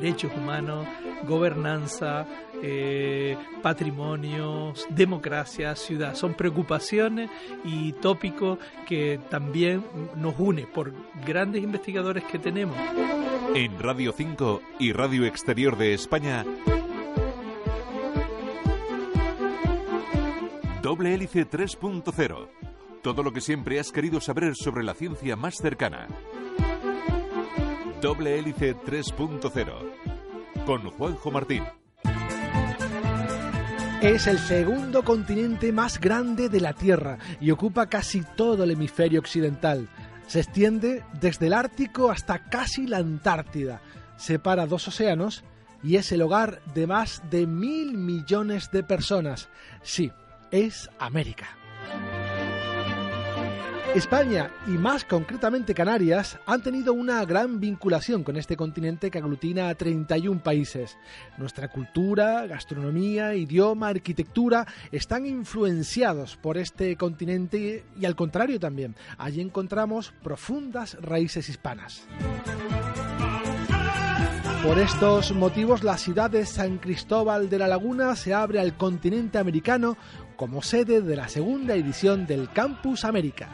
Derechos humanos, gobernanza, eh, patrimonios, democracia, ciudad. Son preocupaciones y tópicos que también nos une por grandes investigadores que tenemos. En Radio 5 y Radio Exterior de España, Doble Hélice 3.0. Todo lo que siempre has querido saber sobre la ciencia más cercana. Doble Hélice 3.0 con Juanjo Martín. Es el segundo continente más grande de la Tierra y ocupa casi todo el hemisferio occidental. Se extiende desde el Ártico hasta casi la Antártida. Separa dos océanos y es el hogar de más de mil millones de personas. Sí, es América. España y más concretamente Canarias han tenido una gran vinculación con este continente que aglutina a 31 países. Nuestra cultura, gastronomía, idioma, arquitectura están influenciados por este continente y al contrario también. Allí encontramos profundas raíces hispanas. Por estos motivos, la ciudad de San Cristóbal de la Laguna se abre al continente americano como sede de la segunda edición del Campus América.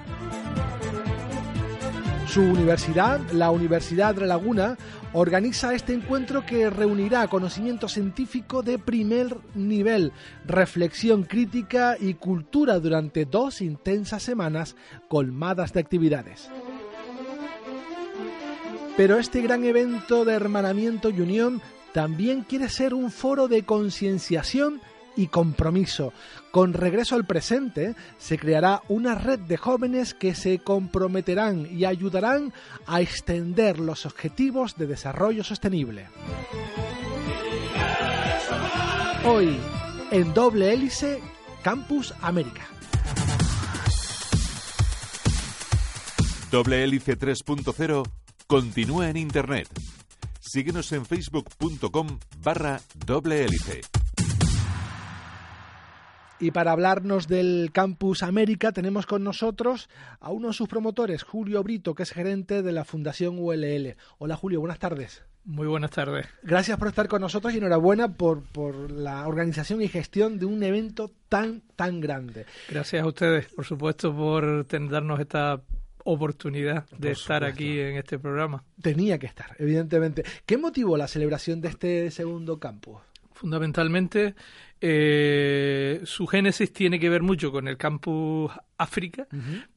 Su universidad, la Universidad de La Laguna, organiza este encuentro que reunirá conocimiento científico de primer nivel, reflexión crítica y cultura durante dos intensas semanas colmadas de actividades. Pero este gran evento de hermanamiento y unión también quiere ser un foro de concienciación y compromiso. Con regreso al presente, se creará una red de jóvenes que se comprometerán y ayudarán a extender los objetivos de desarrollo sostenible. Hoy, en doble hélice, Campus América. Doble Hélice 3.0 continúa en Internet. Síguenos en facebook.com barra doble hélice. Y para hablarnos del Campus América tenemos con nosotros a uno de sus promotores, Julio Brito, que es gerente de la Fundación ULL. Hola Julio, buenas tardes. Muy buenas tardes. Gracias por estar con nosotros y enhorabuena por, por la organización y gestión de un evento tan, tan grande. Gracias a ustedes, por supuesto, por darnos esta oportunidad de estar aquí en este programa. Tenía que estar, evidentemente. ¿Qué motivó la celebración de este segundo campus? Fundamentalmente, eh, su génesis tiene que ver mucho con el campus África,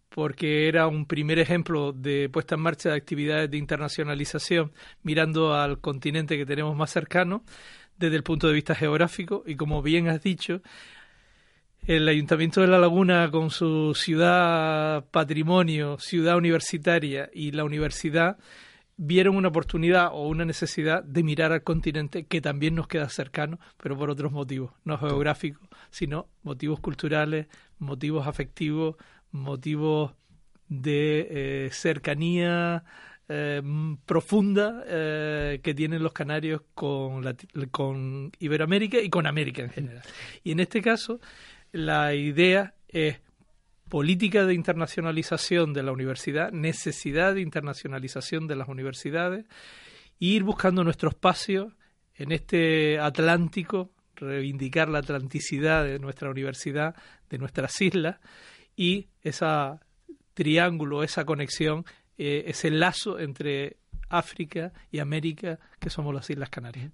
porque era un primer ejemplo de puesta en marcha de actividades de internacionalización mirando al continente que tenemos más cercano desde el punto de vista geográfico. Y como bien has dicho, el Ayuntamiento de La Laguna con su ciudad patrimonio, ciudad universitaria y la universidad vieron una oportunidad o una necesidad de mirar al continente que también nos queda cercano, pero por otros motivos, no geográficos, sino motivos culturales, motivos afectivos, motivos de eh, cercanía eh, profunda eh, que tienen los canarios con, con Iberoamérica y con América en general. Y en este caso, la idea es política de internacionalización de la universidad, necesidad de internacionalización de las universidades, e ir buscando nuestro espacio en este Atlántico, reivindicar la atlanticidad de nuestra universidad, de nuestras islas, y ese triángulo, esa conexión, eh, ese lazo entre África y América, que somos las Islas Canarias.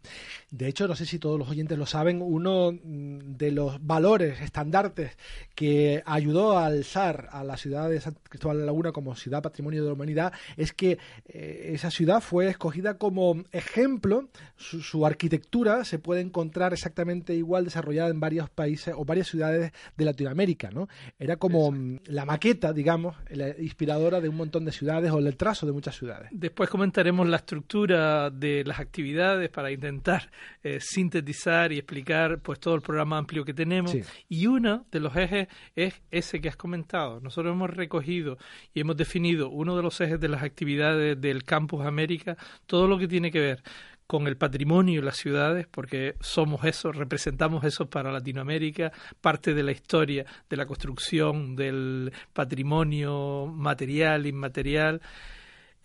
De hecho, no sé si todos los oyentes lo saben, uno mm, de los valores, estandartes que ayudó a alzar a la ciudad de San Cristóbal de la Laguna como ciudad patrimonio de la humanidad es que eh, esa ciudad fue escogida como ejemplo, su, arquitectura se puede encontrar exactamente igual desarrollada en varios países o varias ciudades de Latinoamérica, ¿no? Era como mm, la maqueta, digamos, la inspiradora de un montón de ciudades o el trazo de muchas ciudades. Después comentaré repasaremos la estructura de las actividades para intentar eh, sintetizar y explicar pues todo el programa amplio que tenemos. Y uno de los ejes es ese que has comentado. Nosotros hemos recogido y hemos definido uno de los ejes de las actividades del Campus América, todo lo que tiene que ver con el patrimonio y las ciudades, porque somos eso, representamos eso para Latinoamérica, parte de la historia de la construcción del patrimonio material, inmaterial,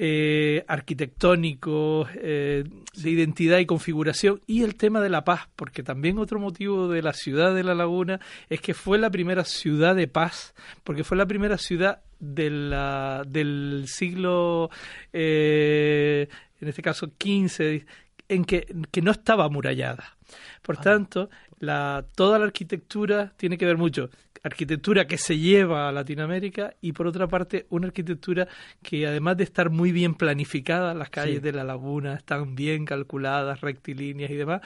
eh, arquitectónico, eh, de identidad y configuración, y el tema de la paz, porque también otro motivo de la ciudad de La Laguna es que fue la primera ciudad de paz, porque fue la primera ciudad de la, del siglo, eh, en este caso, XV, en que, que no estaba amurallada. Por tanto, la, toda la arquitectura tiene que ver mucho. Arquitectura que se lleva a Latinoamérica y por otra parte una arquitectura que además de estar muy bien planificada, las calles de la laguna están bien calculadas, rectilíneas y demás,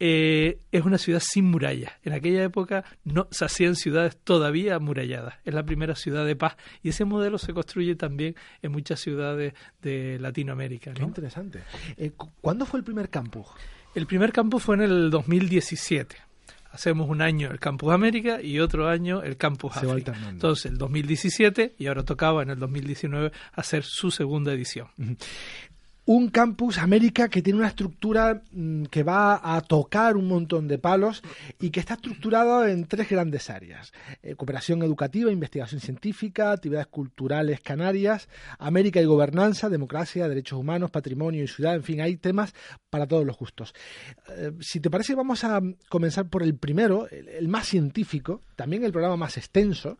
eh, es una ciudad sin murallas. En aquella época no se hacían ciudades todavía amuralladas. Es la primera ciudad de paz y ese modelo se construye también en muchas ciudades de Latinoamérica. Qué interesante. Eh, ¿Cuándo fue el primer campus? El primer campus fue en el 2017 hacemos un año el Campus América y otro año el Campus Se África. Entonces, el 2017 y ahora tocaba en el 2019 hacer su segunda edición un campus América que tiene una estructura mm, que va a tocar un montón de palos y que está estructurado en tres grandes áreas. Eh, cooperación educativa, investigación científica, actividades culturales canarias, América y gobernanza, democracia, derechos humanos, patrimonio y ciudad, en fin, hay temas para todos los gustos. Eh, si te parece, vamos a comenzar por el primero, el más científico, también el programa más extenso,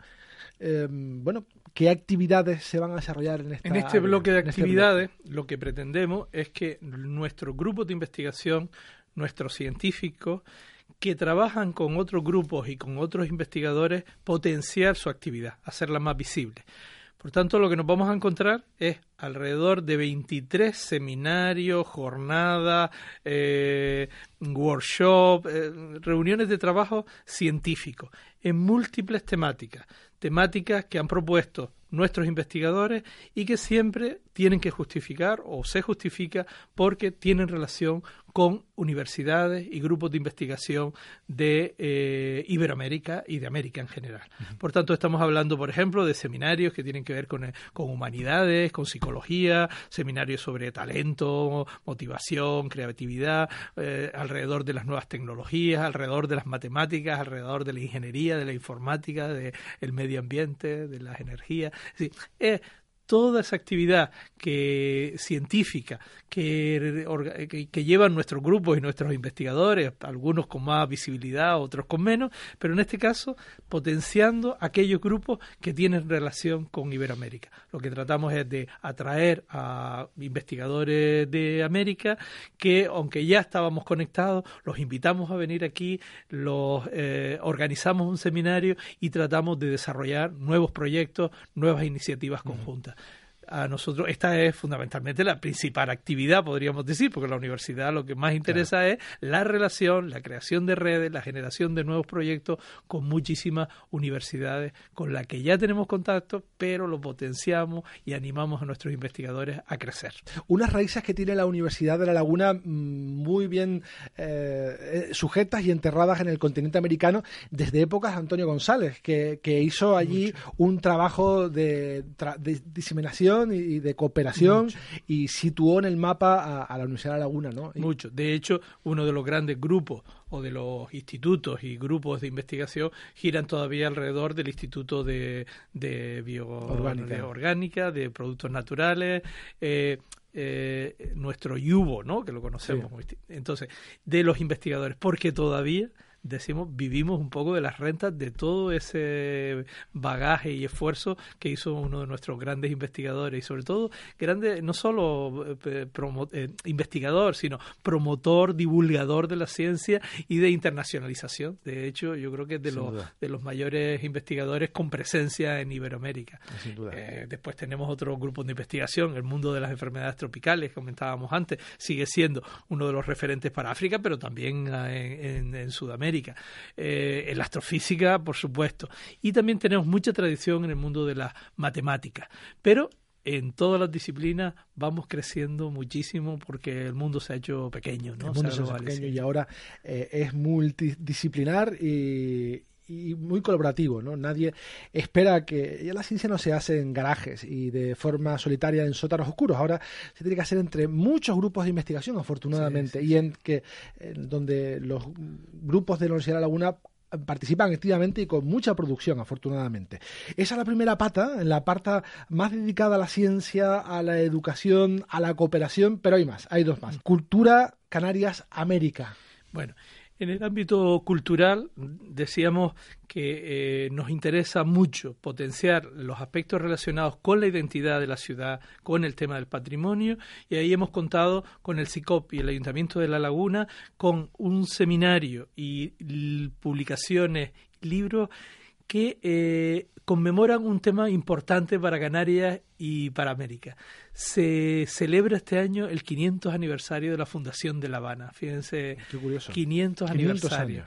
eh, bueno, ¿qué actividades se van a desarrollar en esta En este bloque de este actividades, lo que pretendemos es que nuestro grupo de investigación, nuestros científicos, que trabajan con otros grupos y con otros investigadores, potenciar su actividad, hacerla más visible. Por tanto, lo que nos vamos a encontrar es alrededor de 23 seminarios, jornadas, eh, workshops, eh, reuniones de trabajo científico en múltiples temáticas, temáticas que han propuesto nuestros investigadores y que siempre tienen que justificar o se justifica porque tienen relación con universidades y grupos de investigación de eh, Iberoamérica y de América en general. Por tanto, estamos hablando, por ejemplo, de seminarios que tienen que ver con, con humanidades, con psicología, seminarios sobre talento, motivación, creatividad, eh, alrededor de las nuevas tecnologías, alrededor de las matemáticas, alrededor de la ingeniería, de la informática, del medio ambiente, de las energías. Es toda esa actividad que científica que, que, llevan nuestros grupos y nuestros investigadores, algunos con más visibilidad, otros con menos, pero en este caso potenciando aquellos grupos que tienen relación con Iberoamérica. Lo que tratamos es de atraer a investigadores de América que, aunque ya estábamos conectados, los invitamos a venir aquí, los eh, organizamos un seminario y tratamos de desarrollar nuevos proyectos, nuevas iniciativas conjuntas a nosotros esta es fundamentalmente la principal actividad, podríamos decir, porque la universidad lo que más interesa es la relación, la creación de redes, la generación de nuevos proyectos con muchísimas universidades con las que ya tenemos contacto, pero lo potenciamos y animamos a nuestros investigadores a crecer. Unas raíces que tiene la Universidad de La Laguna mm, muy bien eh, eh, sujetas y enterradas en el continente americano desde épocas de Antonio González, que, hizo allí un trabajo de diseminación y de cooperación y situó en el mapa a, la Universidad de la Laguna, ¿no? Mucho. De hecho, uno de los grandes grupos o de los institutos y grupos de investigación giran todavía alrededor del Instituto de, de Bioorgánica, de, Productos Naturales. Eh, eh, nuestro yubo, ¿no? que lo conocemos. Entonces, de los investigadores, porque todavía decimos, vivimos un poco de las rentas de todo ese bagaje y esfuerzo que hizo uno de nuestros grandes investigadores y sobre todo grande, no solo eh, eh, investigador, sino promotor, divulgador de la ciencia y de internacionalización. De hecho, yo creo que es de, los, de los mayores investigadores con presencia en Iberoamérica. Eh, después tenemos otros grupos de investigación, el mundo de las enfermedades tropicales, que comentábamos antes, sigue siendo uno de los referentes para África, pero también en Sudamérica eh, en la astrofísica, por supuesto. Y también tenemos mucha tradición en el mundo de la matemática. Pero en todas las disciplinas vamos creciendo muchísimo porque el mundo se ha hecho pequeño, ¿no? El mundo se ha hecho pequeño y ahora eh, es multidisciplinar y, y muy colaborativo, ¿no? Nadie espera que ya la ciencia no se hace en garajes y de forma solitaria en sótanos oscuros. Ahora se tiene que hacer entre muchos grupos de investigación, afortunadamente, y en que donde los grupos de la Universidad de la Laguna participan activamente y con mucha producción, afortunadamente. Esa es la primera pata, la parte más dedicada a la ciencia, a la educación, a la cooperación, pero hay más, hay dos más. Cultura Canarias América. Bueno, en el ámbito cultural decíamos que eh, nos interesa mucho potenciar los aspectos relacionados con la identidad de la ciudad, con el tema del patrimonio, y ahí hemos contado con el CICOP y el Ayuntamiento de La Laguna con un seminario y publicaciones, libros que eh, conmemoran un tema importante para Canarias y para América. Se celebra este año el 500 aniversario de la Fundación de La Habana. Fíjense, 500, aniversarios.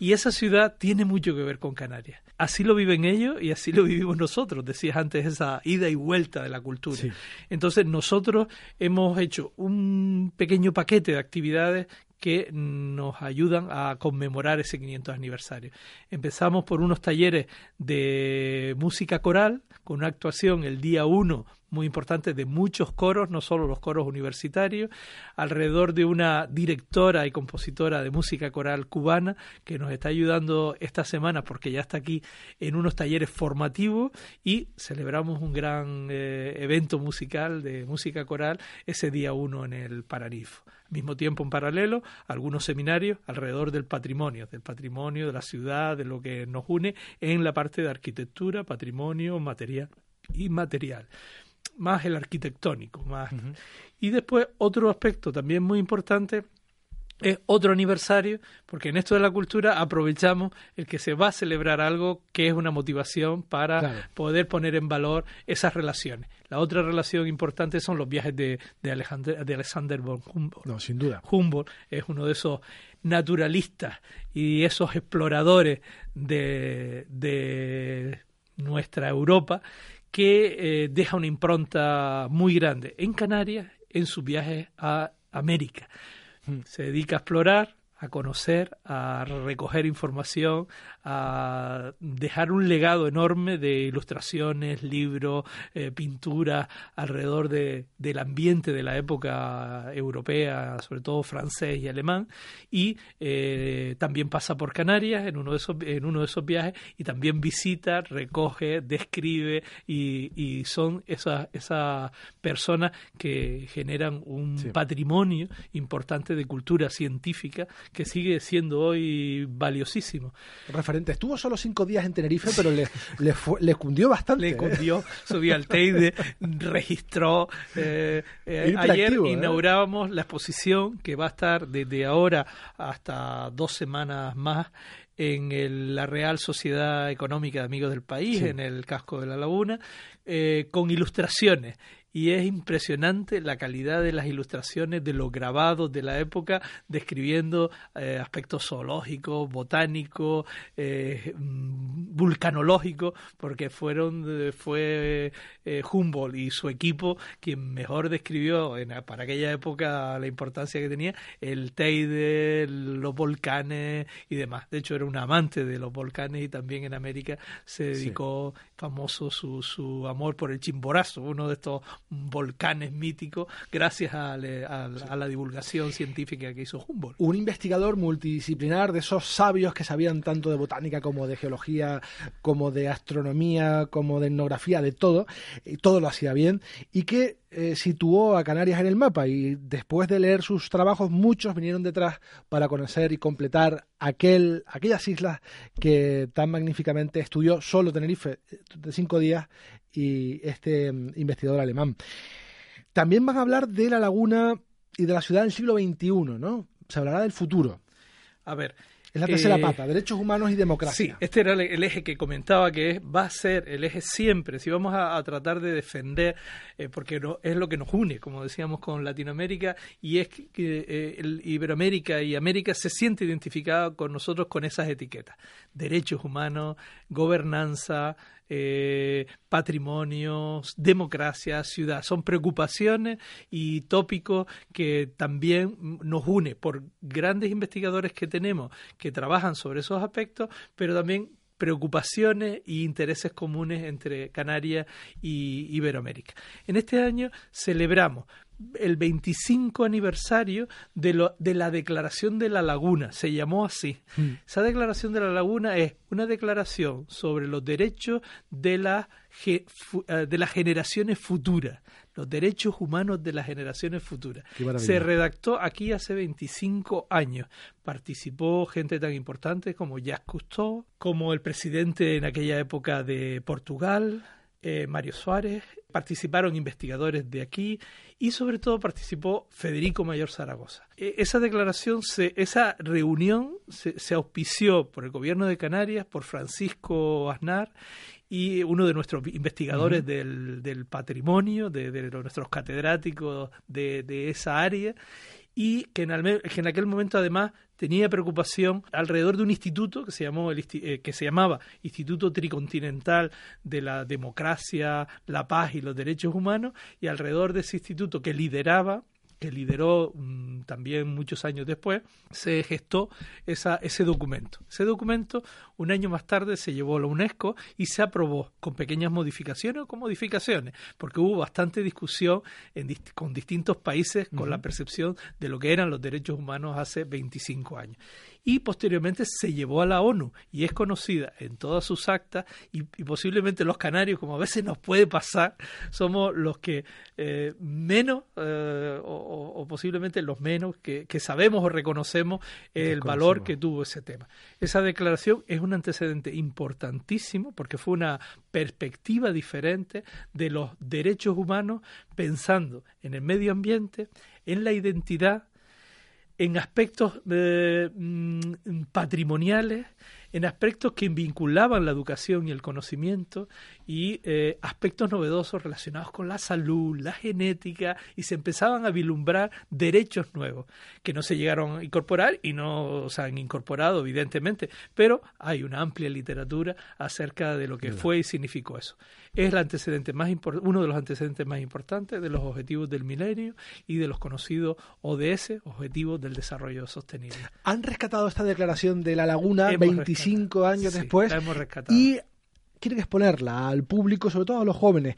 Y esa ciudad tiene mucho que ver con Canarias. Así lo viven ellos y así lo vivimos nosotros. Decías antes esa ida y vuelta de la cultura. Entonces nosotros hemos hecho un pequeño paquete de actividades que nos ayudan a conmemorar ese 500 aniversario. Empezamos por unos talleres de música coral, con una actuación el día 1 muy importante de muchos coros, no solo los coros universitarios, alrededor de una directora y compositora de música coral cubana que nos está ayudando esta semana porque ya está aquí en unos talleres formativos y celebramos un gran eh, evento musical de música coral ese día 1 en el Paranifo mismo tiempo en paralelo algunos seminarios alrededor del patrimonio, del patrimonio de la ciudad, de lo que nos une en la parte de arquitectura, patrimonio, material y material. Más el arquitectónico, más. Y después otro aspecto también muy importante es otro aniversario, porque en esto de la cultura aprovechamos el que se va a celebrar algo que es una motivación para poder poner en valor esas relaciones. La otra relación importante son los viajes de, de, Alexander, de Alexander von Humboldt. No, sin duda. Humboldt es uno de esos naturalistas y esos exploradores de, de nuestra Europa que eh, deja una impronta muy grande en Canarias en sus viajes a América. Se dedica a explorar, a conocer, a recoger información, a dejar un legado enorme de ilustraciones, libros, eh, pinturas alrededor de, del ambiente de la época europea, sobre todo francés y alemán, y eh, también pasa por Canarias en uno de esos, en uno de esos viajes y también visita, recoge, describe y, y son esas, esas personas que generan un patrimonio importante de cultura científica que sigue siendo hoy valiosísimo. Referente, estuvo solo cinco días en Tenerife, pero le, le, le cundió bastante. Le ¿eh? cundió, subió al Teide, registró. Eh, eh, ayer inaugurábamos la exposición que va a estar desde ahora hasta dos semanas más en la Real Sociedad Económica de Amigos del País, en el casco de la Laguna, con ilustraciones y es impresionante la calidad de las ilustraciones, de los grabados de la época, describiendo eh, aspectos zoológicos, botánicos, eh, mm, vulcanológicos, porque fueron fue eh, Humboldt y su equipo quien mejor describió en, para aquella época la importancia que tenía el Teide, los volcanes y demás. De hecho, era un amante de los volcanes y también en América se dedicó famoso su, su amor por el Chimborazo, uno de estos volcanes míticos gracias a, la divulgación científica que hizo Humboldt. Un investigador multidisciplinar de esos sabios que sabían tanto de botánica como de geología, como de astronomía, como de etnografía, de todo, y todo lo hacía bien, y que eh, situó a Canarias en el mapa y después de leer sus trabajos muchos vinieron detrás para conocer y completar aquel, aquellas islas que tan magníficamente estudió solo Tenerife de cinco días y este mm, investigador alemán. También van a hablar de la laguna y de la ciudad del siglo XXI, ¿no? Se hablará del futuro. A ver, es la tercera eh, pata, derechos humanos y democracia. Sí, este era el, eje que comentaba que es, va a ser el eje siempre, si vamos a, tratar de defender, eh, porque no, es lo que nos une, como decíamos con Latinoamérica, y es que eh, el Iberoamérica y América se siente identificada con nosotros con esas etiquetas, derechos humanos, gobernanza, eh, patrimonios, democracia, ciudad. Son preocupaciones y tópicos que también nos une por grandes investigadores que tenemos que trabajan sobre esos aspectos, pero también preocupaciones e intereses comunes entre Canarias y Iberoamérica. En este año celebramos el 25 aniversario de, lo, de la Declaración de la Laguna, se llamó así. Mm. Esa Declaración de la Laguna es una declaración sobre los derechos de, la, eh, de las generaciones futuras, los derechos humanos de las generaciones futuras. Se redactó aquí hace 25 años. Participó gente tan importante como Jacques Cousteau, como el presidente en aquella época de Portugal, eh, Mario Suárez, participaron investigadores de aquí y sobre todo participó Federico Mayor Zaragoza. E, esa declaración, esa reunión se, auspició por el gobierno de Canarias, por Francisco Aznar y uno de nuestros investigadores del, patrimonio, de, nuestros catedráticos de, de esa área, y que en, en, aquel momento además tenía preocupación alrededor de un instituto que se, llamó el, eh, que se llamaba Instituto Tricontinental de la Democracia, la Paz y los Derechos Humanos, y alrededor de ese instituto que lideraba que lideró mm, también muchos años después, se gestó esa, ese documento. Ese documento, un año más tarde, se llevó a la UNESCO y se aprobó con pequeñas modificaciones o con modificaciones, porque hubo bastante discusión en, con distintos países con la percepción de lo que eran los derechos humanos hace 25 años y posteriormente se llevó a la ONU y es conocida en todas sus actas y, posiblemente los canarios, como a veces nos puede pasar, somos los que eh, menos eh, o, posiblemente los menos que, sabemos o reconocemos el valor que tuvo ese tema. Esa declaración es un antecedente importantísimo porque fue una perspectiva diferente de los derechos humanos pensando en el medio ambiente, en la identidad, en aspectos eh, mm, patrimoniales, en aspectos que vinculaban la educación y el conocimiento y eh, aspectos novedosos relacionados con la salud, la genética, y se empezaban a vislumbrar derechos nuevos que no se llegaron a incorporar y no se han incorporado, evidentemente, pero hay una amplia literatura acerca de lo que fue y significó eso. Es el antecedente más uno de los antecedentes más importantes de los objetivos del milenio y de los conocidos ODS, Objetivos del Desarrollo Sostenible. Han rescatado esta declaración de la laguna 25 años después. hemos rescatado. Y quieren exponerla al público, sobre todo a los jóvenes.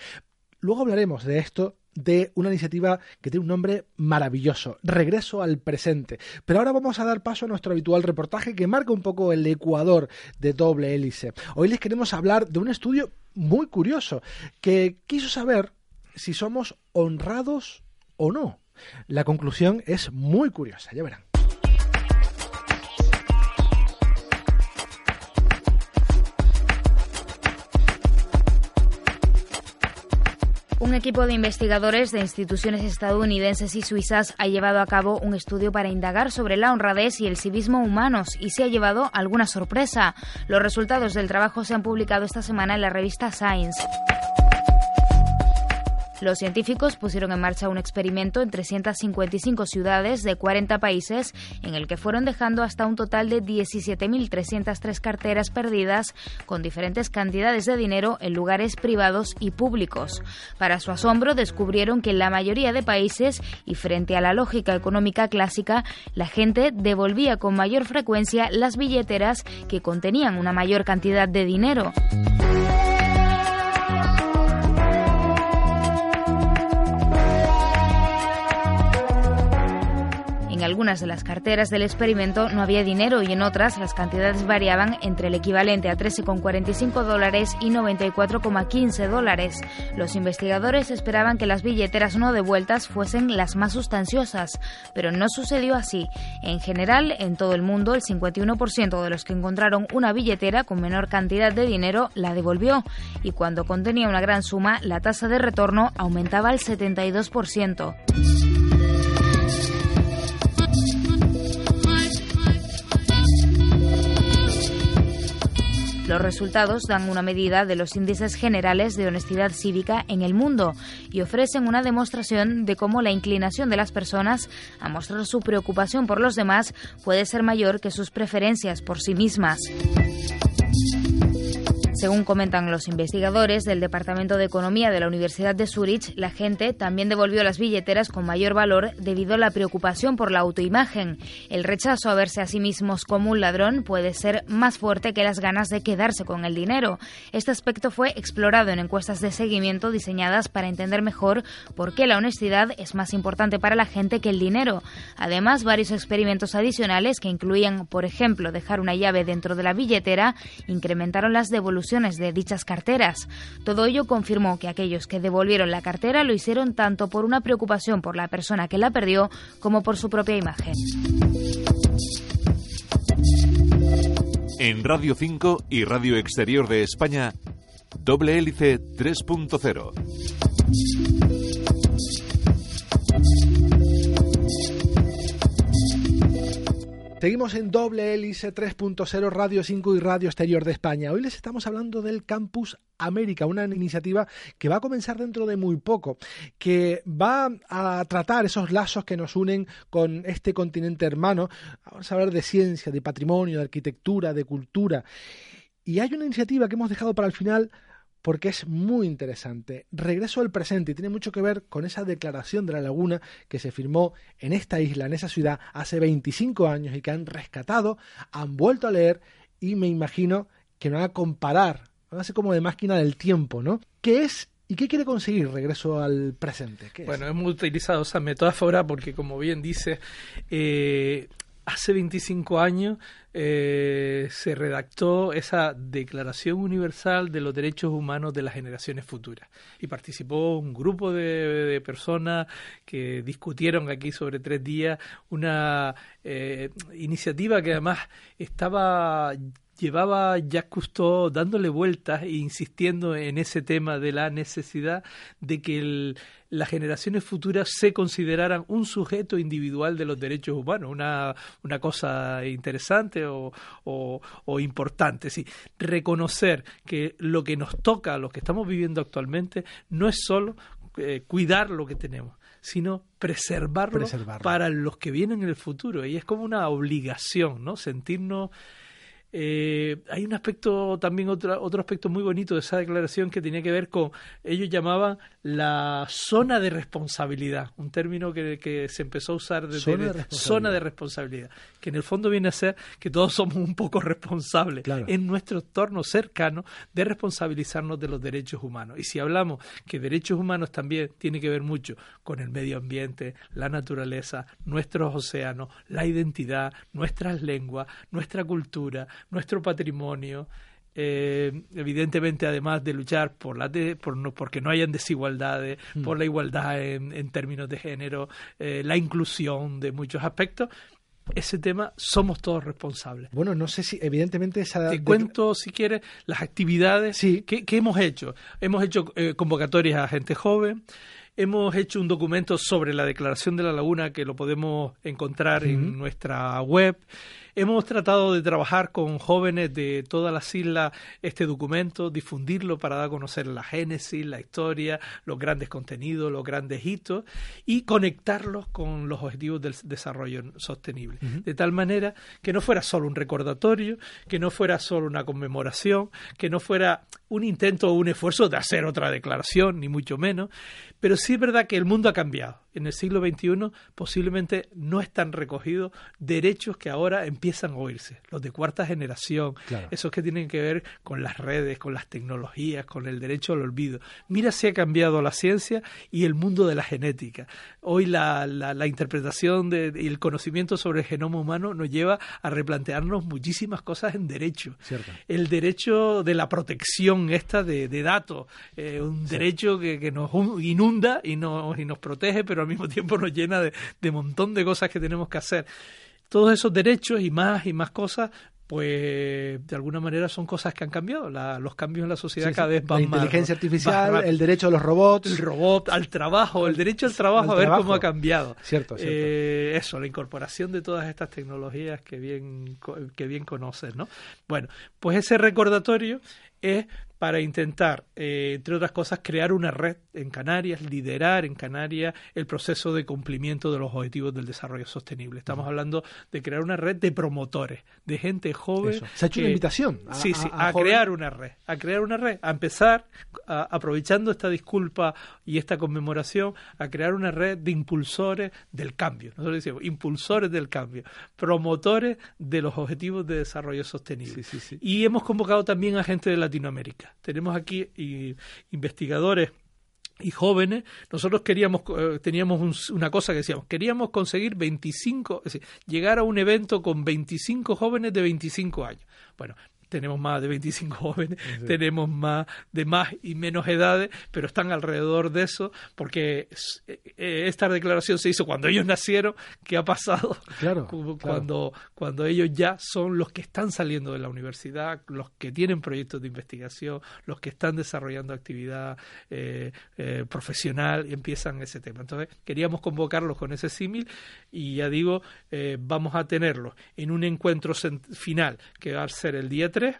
Luego hablaremos de esto de una iniciativa que tiene un nombre maravilloso, Regreso al presente. Pero ahora vamos a dar paso a nuestro habitual reportaje que marca un poco el ecuador de doble hélice. Hoy les queremos hablar de un estudio muy curioso que quiso saber si somos honrados o no. La conclusión es muy curiosa, ya verán. Un equipo de investigadores de instituciones estadounidenses y suizas ha llevado a cabo un estudio para indagar sobre la honradez y el civismo humanos y se ha llevado alguna sorpresa. Los resultados del trabajo se han publicado esta semana en la revista Science. Los científicos pusieron en marcha un experimento en 355 ciudades de 40 países en el que fueron dejando hasta un total de 17.303 carteras perdidas con diferentes cantidades de dinero en lugares privados y públicos. Para su asombro descubrieron que en la mayoría de países y frente a la lógica económica clásica, la gente devolvía con mayor frecuencia las billeteras que contenían una mayor cantidad de dinero. En algunas de las carteras del experimento no había dinero y en otras las cantidades variaban entre el equivalente a 13,45 dólares y 94,15 dólares. Los investigadores esperaban que las billeteras no devueltas fuesen las más sustanciosas, pero no sucedió así. En general, en todo el mundo, el 51% de los que encontraron una billetera con menor cantidad de dinero la devolvió y cuando contenía una gran suma, la tasa de retorno aumentaba al 72%. Los resultados dan una medida de los índices generales de honestidad cívica en el mundo y ofrecen una demostración de cómo la inclinación de las personas a mostrar su preocupación por los demás puede ser mayor que sus preferencias por sí mismas. Según comentan los investigadores del Departamento de Economía de la Universidad de Zurich, la gente también devolvió las billeteras con mayor valor debido a la preocupación por la autoimagen. El rechazo a verse a sí mismos como un ladrón puede ser más fuerte que las ganas de quedarse con el dinero. Este aspecto fue explorado en encuestas de seguimiento diseñadas para entender mejor por qué la honestidad es más importante para la gente que el dinero. Además, varios experimentos adicionales que incluían, por ejemplo, dejar una llave dentro de la billetera, incrementaron las devoluciones de dichas carteras. Todo ello confirmó que aquellos que devolvieron la cartera lo hicieron tanto por una preocupación por la persona que la perdió como por su propia imagen. En Radio 5 y Radio Exterior de España, Doble Hélice 3.0. Seguimos en doble hélice 3.0 Radio 5 y Radio Exterior de España. Hoy les estamos hablando del Campus América, una iniciativa que va a comenzar dentro de muy poco, que va a tratar esos lazos que nos unen con este continente hermano. Vamos a hablar de ciencia, de patrimonio, de arquitectura, de cultura. Y hay una iniciativa que hemos dejado para el final porque es muy interesante. Regreso al presente y tiene mucho que ver con esa declaración de la laguna que se firmó en esta isla, en esa ciudad, hace 25 años y que han rescatado, han vuelto a leer y me imagino que van a comparar, van a ser como de máquina del tiempo, ¿no? ¿Qué es ¿Y qué quiere conseguir regreso al presente? bueno, hemos utilizado esa metáfora porque, como bien dice, eh, hace 25 años eh, se redactó esa Declaración Universal de los Derechos Humanos de las Generaciones Futuras. Y participó un grupo de, personas que discutieron aquí sobre tres días una eh, iniciativa que además estaba llevaba Jacques Cousteau dándole vueltas e insistiendo en ese tema de la necesidad de que las generaciones futuras se consideraran un sujeto individual de los derechos humanos, una, una cosa interesante o, o, importante. Sí, reconocer que lo que nos toca a los que estamos viviendo actualmente no es solo eh, cuidar lo que tenemos, sino preservarlo, preservarlo, para los que vienen en el futuro. Y es como una obligación, ¿no? Sentirnos eh, hay un aspecto también otro, otro aspecto muy bonito de esa declaración que tenía que ver con ellos llamaban la zona de responsabilidad un término que, que se empezó a usar desde zona de, responsabilidad. que en el fondo viene a ser que todos somos un poco responsables en nuestro entorno cercano de responsabilizarnos de los derechos humanos. Y si hablamos que derechos humanos también tiene que ver mucho con el medio ambiente la naturaleza nuestros océanos la identidad nuestras lenguas nuestra cultura nuestro patrimonio, eh, evidentemente además de luchar por la por no, porque no hayan desigualdades, mm. por la igualdad en, términos de género, eh, la inclusión de muchos aspectos, ese tema somos todos responsables. Bueno, no sé si evidentemente esa... Te cuento, si quieres, las actividades que, hemos hecho. Hemos hecho eh, convocatorias a gente joven, hemos hecho un documento sobre la Declaración de la Laguna que lo podemos encontrar en nuestra web. Hemos tratado de trabajar con jóvenes de todas las islas este documento, difundirlo para dar a conocer la génesis, la historia, los grandes contenidos, los grandes hitos y conectarlos con los objetivos del desarrollo sostenible. De tal manera que no fuera solo un recordatorio, que no fuera solo una conmemoración, que no fuera un intento o un esfuerzo de hacer otra declaración, ni mucho menos, pero sí es verdad que el mundo ha cambiado en el siglo XXI posiblemente no están recogidos derechos que ahora empiezan a oírse, los de cuarta generación, esos que tienen que ver con las redes, con las tecnologías, con el derecho al olvido. Mira si ha cambiado la ciencia y el mundo de la genética. Hoy la, la, interpretación de, y el conocimiento sobre el genoma humano nos lleva a replantearnos muchísimas cosas en derecho. El derecho de la protección esta de, datos, eh, un derecho que, que, nos inunda y nos, y nos protege, pero al mismo tiempo nos llena de, de montón de cosas que tenemos que hacer. Todos esos derechos y más y más cosas pues de alguna manera son cosas que han cambiado. los cambios en la sociedad cada vez van más. La inteligencia artificial, el derecho a los robots. El robot, al trabajo, el derecho al trabajo, a ver cómo ha cambiado. Cierto, cierto. Eh, eso, la incorporación de todas estas tecnologías que bien, que bien conoces, ¿no? Bueno, pues ese recordatorio es para intentar, eh, entre otras cosas, crear una red en Canarias, liderar en Canarias el proceso de cumplimiento de los objetivos del desarrollo sostenible. Estamos hablando de crear una red de promotores, de gente joven. Se ha hecho una invitación. A, sí, sí, a, crear una red, a crear una red, a empezar, aprovechando esta disculpa y esta conmemoración, a crear una red de impulsores del cambio. Nosotros decimos impulsores del cambio, promotores de los objetivos de desarrollo sostenible. Y hemos convocado también a gente de Latinoamérica. Tenemos aquí investigadores y jóvenes, nosotros queríamos, eh, teníamos una cosa que decíamos, queríamos conseguir 25, es decir, llegar a un evento con 25 jóvenes de 25 años. Bueno, tenemos más de 25 jóvenes, tenemos más de más y menos edades, pero están alrededor de eso, porque eh, eh, esta declaración se hizo cuando ellos nacieron, ¿qué ha pasado? Claro, cuando, cuando ellos ya son los que están saliendo de la universidad, los que tienen proyectos de investigación, los que están desarrollando actividad eh, profesional y empiezan ese tema. Entonces, queríamos convocarlos con ese símil y ya digo, vamos a tenerlos en un encuentro final que va a ser el día 3 betri.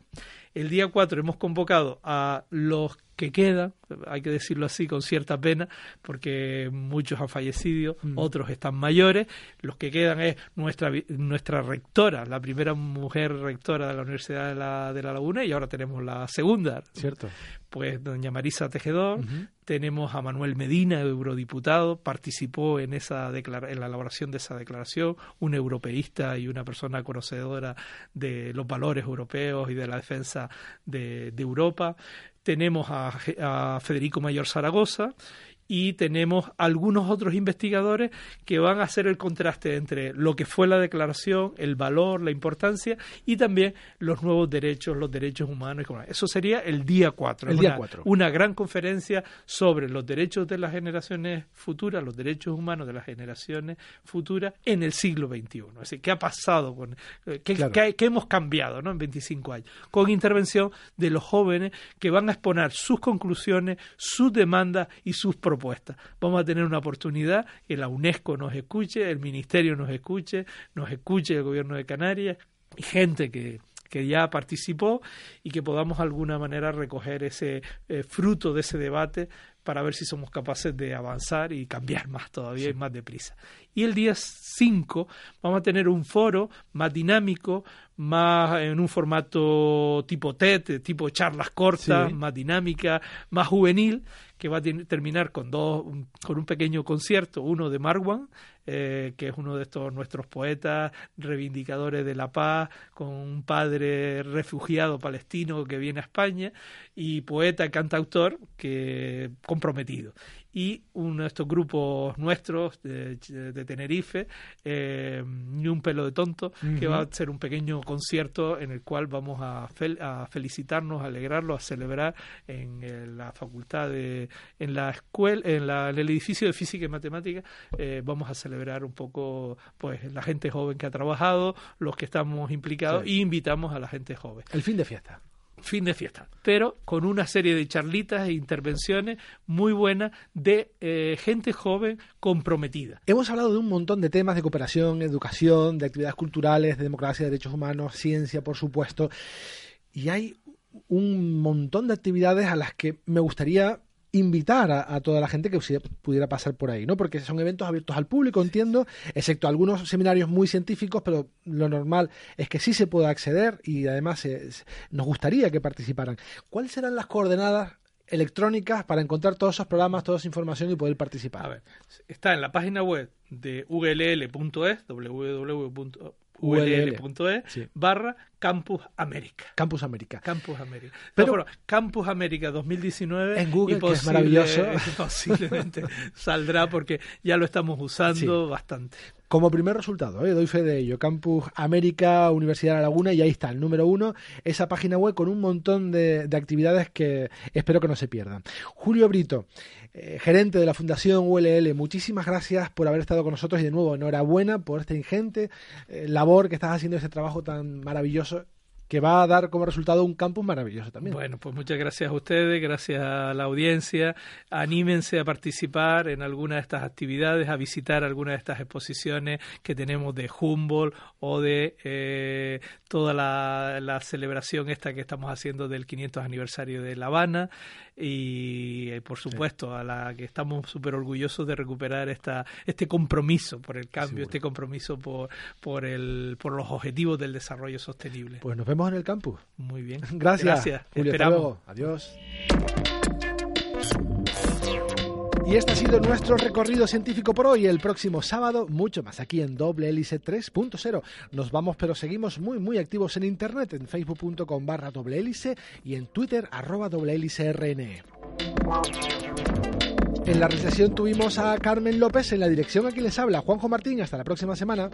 El día 4 hemos convocado a los que quedan, hay que decirlo así con cierta pena, porque muchos han fallecido, mm. otros están mayores. Los que quedan es nuestra, nuestra rectora, la primera mujer rectora de la Universidad de la, de la Laguna, y ahora tenemos la segunda. Cierto. Pues doña Marisa Tejedor, tenemos a Manuel Medina, eurodiputado, participó en, esa en la elaboración de esa declaración, un europeísta y una persona conocedora de los valores europeos y de la defensa de, Europa. Tenemos a, Federico Mayor Zaragoza y tenemos algunos otros investigadores que van a hacer el contraste entre lo que fue la declaración, el valor, la importancia y también los nuevos derechos, los derechos humanos. Eso sería el día 4. El día 4. Una gran conferencia sobre los derechos de las generaciones futuras, los derechos humanos de las generaciones futuras en el siglo XXI. Es decir, ¿qué ha pasado? con eh, ¿Qué, hemos cambiado ¿no? en 25 años? Con intervención de los jóvenes que van a exponer sus conclusiones, sus demandas y sus propuestas Vamos a tener una oportunidad que la UNESCO nos escuche, el Ministerio nos escuche, nos escuche el Gobierno de Canarias y gente que, que ya participó y que podamos de alguna manera recoger ese eh, fruto de ese debate para ver si somos capaces de avanzar y cambiar más todavía y más deprisa. Y el día 5 vamos a tener un foro más dinámico, más en un formato tipo TED, tipo charlas cortas, más dinámica, más juvenil, que va a terminar con dos, con un pequeño concierto, uno de Marwan, eh, que es uno de estos nuestros poetas reivindicadores de la paz, con un padre refugiado palestino que viene a España, y poeta cantautor que comprometido y uno de estos grupos nuestros de, Tenerife, eh, Ni un pelo de tonto, que va a ser un pequeño concierto en el cual vamos a, felicitarnos, a alegrarlo, a celebrar en, la facultad de, en la escuela, en, la, en, el edificio de física y matemática, eh, vamos a celebrar un poco pues la gente joven que ha trabajado, los que estamos implicados y invitamos a la gente joven. El fin de fiesta fin de fiesta, pero con una serie de charlitas e intervenciones muy buenas de eh, gente joven comprometida. Hemos hablado de un montón de temas de cooperación, educación, de actividades culturales, de democracia, de derechos humanos, ciencia, por supuesto, y hay un montón de actividades a las que me gustaría invitar a, toda la gente que pudiera pasar por ahí, ¿no? Porque son eventos abiertos al público, entiendo, excepto algunos seminarios muy científicos, pero lo normal es que sí se pueda acceder y además nos gustaría que participaran. ¿Cuáles serán las coordenadas electrónicas para encontrar todos esos programas, toda esa información y poder participar? A ver, está en la página web de ull.es, www ull.e barra Campus América. Campus América. Campus América. Pero, Campus América 2019 en Google, que es maravilloso. Posiblemente saldrá porque ya lo estamos usando bastante. Como primer resultado, ¿eh? doy fe de ello, Campus América, Universidad de La Laguna, y ahí está, el número uno, esa página web con un montón de, de actividades que espero que no se pierdan. Julio Brito, eh, gerente de la Fundación ULL, muchísimas gracias por haber estado con nosotros y de nuevo enhorabuena por esta ingente eh, labor que estás haciendo, ese trabajo tan maravilloso que va a dar como resultado un campus maravilloso también. Bueno, pues muchas gracias a ustedes, gracias a la audiencia. Anímense a participar en alguna de estas actividades, a visitar alguna de estas exposiciones que tenemos de Humboldt o de eh, toda la, la, celebración esta que estamos haciendo del 500 aniversario de La Habana y eh, por supuesto a la que estamos súper orgullosos de recuperar esta este compromiso por el cambio, este compromiso por por el por los objetivos del desarrollo sostenible. Pues nos vemos en el campus. Muy bien. Gracias. Gracias. Esperamos. Adiós. Y este ha sido nuestro recorrido científico por hoy. El próximo sábado, mucho más aquí en Doble Hélice 3.0. Nos vamos, pero seguimos muy, muy activos en internet, en facebook.com barra doble hélice y en twitter arroba doble hélice RN. En la recesión tuvimos a Carmen López, en la dirección a quien les habla Juanjo Martín. Hasta la próxima semana.